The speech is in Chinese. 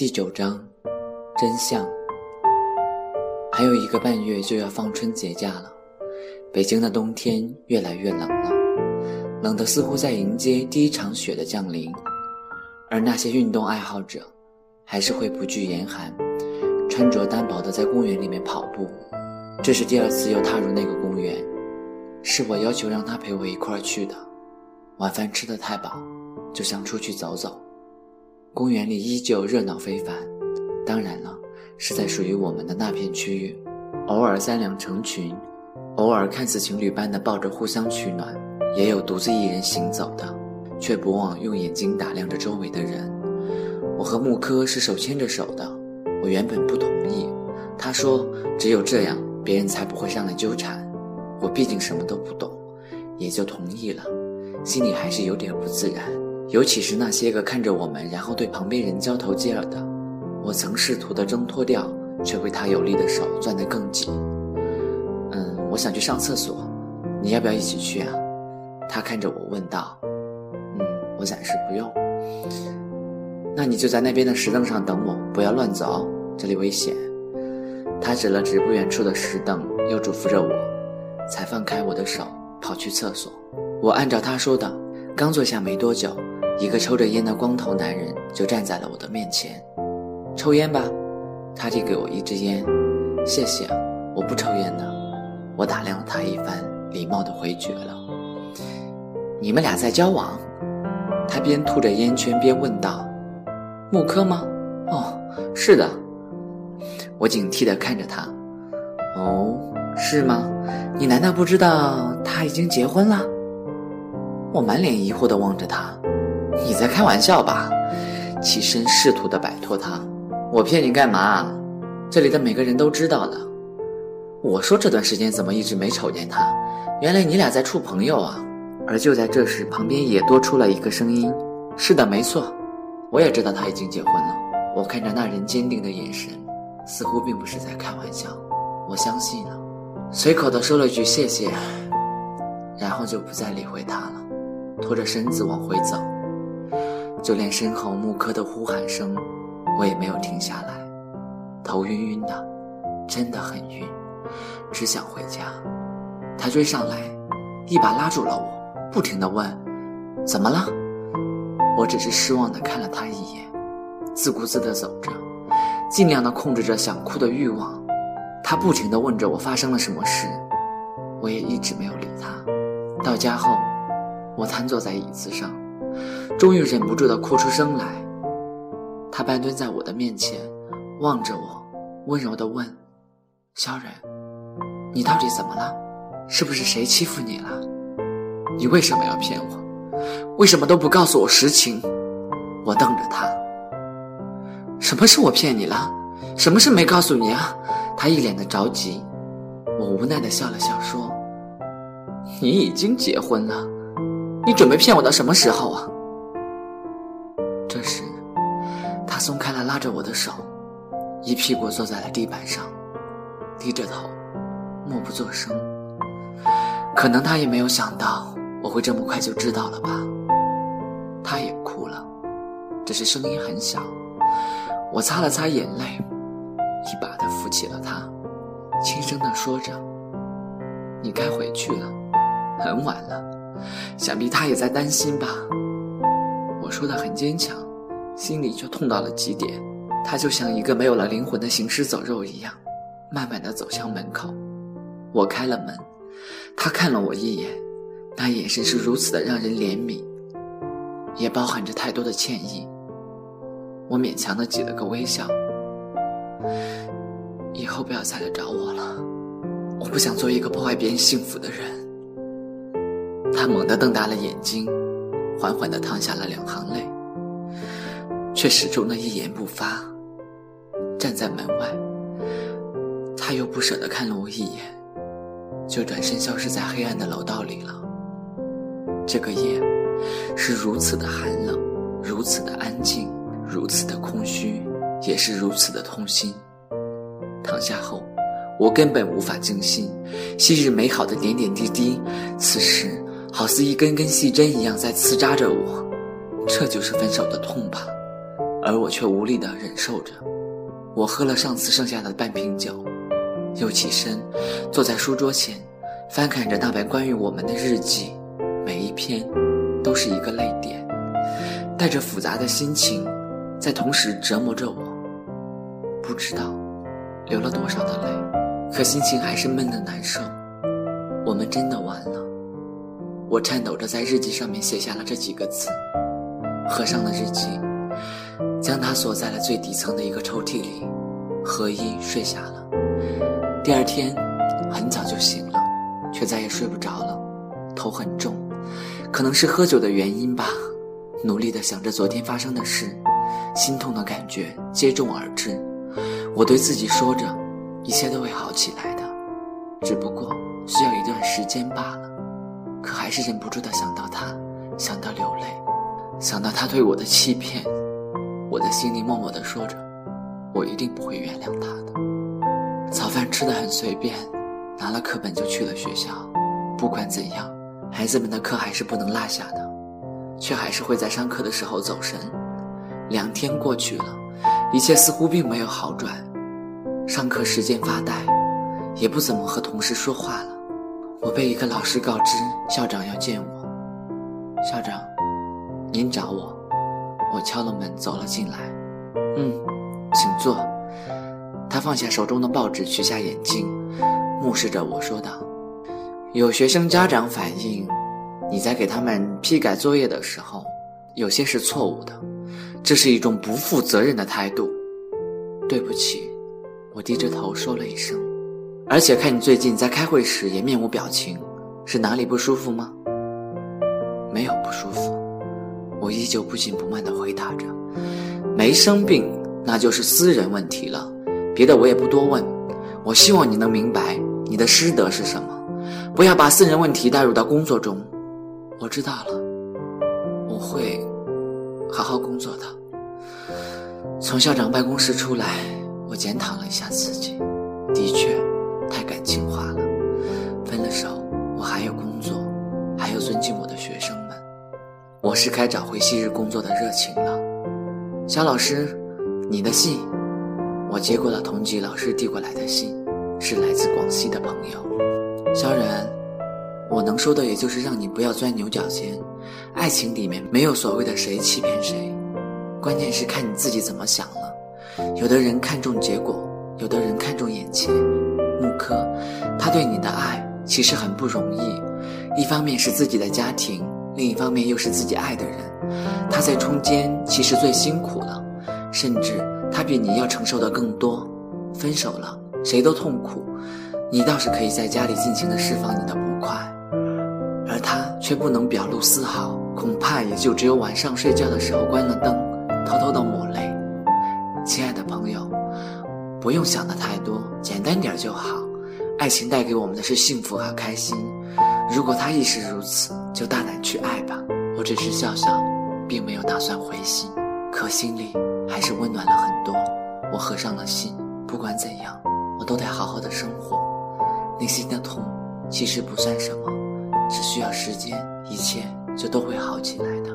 第九章，真相。还有一个半月就要放春节假了，北京的冬天越来越冷了，冷得似乎在迎接第一场雪的降临。而那些运动爱好者，还是会不惧严寒，穿着单薄的在公园里面跑步。这是第二次又踏入那个公园，是我要求让他陪我一块儿去的。晚饭吃得太饱，就想出去走走。公园里依旧热闹非凡，当然了，是在属于我们的那片区域。偶尔三两成群，偶尔看似情侣般的抱着互相取暖，也有独自一人行走的，却不忘用眼睛打量着周围的人。我和木柯是手牵着手的，我原本不同意，他说只有这样，别人才不会上来纠缠。我毕竟什么都不懂，也就同意了，心里还是有点不自然。尤其是那些个看着我们，然后对旁边人交头接耳的，我曾试图的挣脱掉，却被他有力的手攥得更紧。嗯，我想去上厕所，你要不要一起去啊？他看着我问道。嗯，我暂时不用。那你就在那边的石凳上等我，不要乱走，这里危险。他指了指不远处的石凳，又嘱咐着我，才放开我的手，跑去厕所。我按照他说的，刚坐下没多久。一个抽着烟的光头男人就站在了我的面前，抽烟吧，他递给我一支烟，谢谢，我不抽烟的。我打量了他一番，礼貌的回绝了。你们俩在交往？他边吐着烟圈边问道。木科吗？哦，是的。我警惕的看着他。哦，是吗？你难道不知道他已经结婚了？我满脸疑惑的望着他。你在开玩笑吧？起身试图的摆脱他，我骗你干嘛？这里的每个人都知道了。我说这段时间怎么一直没瞅见他？原来你俩在处朋友啊！而就在这时，旁边也多出了一个声音：“是的，没错，我也知道他已经结婚了。”我看着那人坚定的眼神，似乎并不是在开玩笑。我相信了，随口的说了句谢谢，然后就不再理会他了，拖着身子往回走。就连身后木柯的呼喊声，我也没有停下来，头晕晕的，真的很晕，只想回家。他追上来，一把拉住了我，不停的问：“怎么了？”我只是失望的看了他一眼，自顾自的走着，尽量的控制着想哭的欲望。他不停的问着我发生了什么事，我也一直没有理他。到家后，我瘫坐在椅子上。终于忍不住的哭出声来，他半蹲在我的面前，望着我，温柔的问：“萧然，你到底怎么了？是不是谁欺负你了？你为什么要骗我？为什么都不告诉我实情？”我瞪着他：“什么是我骗你了？什么事没告诉你啊？”他一脸的着急。我无奈的笑了笑说：“你已经结婚了。”你准备骗我到什么时候啊？拉着我的手，一屁股坐在了地板上，低着头，默不作声。可能他也没有想到我会这么快就知道了吧。他也哭了，只是声音很小。我擦了擦眼泪，一把的扶起了他，轻声的说着：“你该回去了，很晚了。”想必他也在担心吧。我说的很坚强，心里却痛到了极点。他就像一个没有了灵魂的行尸走肉一样，慢慢的走向门口。我开了门，他看了我一眼，那眼神是如此的让人怜悯，也包含着太多的歉意。我勉强的挤了个微笑。以后不要再来找我了，我不想做一个破坏别人幸福的人。他猛地瞪大了眼睛，缓缓地淌下了两行泪，却始终的一言不发。站在门外，他又不舍得看了我一眼，就转身消失在黑暗的楼道里了。这个夜是如此的寒冷，如此的安静，如此的空虚，也是如此的痛心。躺下后，我根本无法静心，昔日美好的点点滴滴，此时。好似一根根细针一样在刺扎着我，这就是分手的痛吧？而我却无力地忍受着。我喝了上次剩下的半瓶酒，又起身，坐在书桌前，翻看着那本关于我们的日记，每一篇都是一个泪点，带着复杂的心情，在同时折磨着我。不知道流了多少的泪，可心情还是闷得难受。我们真的完了。我颤抖着在日记上面写下了这几个字，合上了日记。将它锁在了最底层的一个抽屉里，合衣睡下了。第二天很早就醒了，却再也睡不着了，头很重，可能是喝酒的原因吧。努力的想着昨天发生的事，心痛的感觉接踵而至。我对自己说着，一切都会好起来的，只不过需要一段时间罢了。可还是忍不住的想到他，想到流泪，想到他对我的欺骗。我的心里默默地说着：“我一定不会原谅他的。”早饭吃的很随便，拿了课本就去了学校。不管怎样，孩子们的课还是不能落下的，却还是会在上课的时候走神。两天过去了，一切似乎并没有好转。上课时间发呆，也不怎么和同事说话了。我被一个老师告知校长要见我。校长，您找我。我敲了门，走了进来。嗯，请坐。他放下手中的报纸，取下眼镜，目视着我说道：“有学生家长反映，你在给他们批改作业的时候，有些是错误的，这是一种不负责任的态度。”对不起，我低着头说了一声。而且看你最近在开会时也面无表情，是哪里不舒服吗？没有不舒服。我依旧不紧不慢地回答着：“没生病，那就是私人问题了，别的我也不多问。我希望你能明白你的师德是什么，不要把私人问题带入到工作中。”我知道了，我会好好工作的。从校长办公室出来，我检讨了一下自己，的确我是该找回昔日工作的热情了，肖老师，你的信，我接过了同级老师递过来的信，是来自广西的朋友。萧然，我能说的也就是让你不要钻牛角尖，爱情里面没有所谓的谁欺骗谁，关键是看你自己怎么想了。有的人看重结果，有的人看重眼前。木柯，他对你的爱其实很不容易，一方面是自己的家庭。另一方面又是自己爱的人，他在中间其实最辛苦了，甚至他比你要承受的更多。分手了，谁都痛苦，你倒是可以在家里尽情的释放你的不快，而他却不能表露丝毫，恐怕也就只有晚上睡觉的时候关了灯，偷偷的抹泪。亲爱的朋友，不用想的太多，简单点就好。爱情带给我们的是幸福和开心。如果他亦是如此，就大胆去爱吧。我只是笑笑，并没有打算回信，可心里还是温暖了很多。我合上了信，不管怎样，我都得好好的生活。内心的痛其实不算什么，只需要时间，一切就都会好起来的。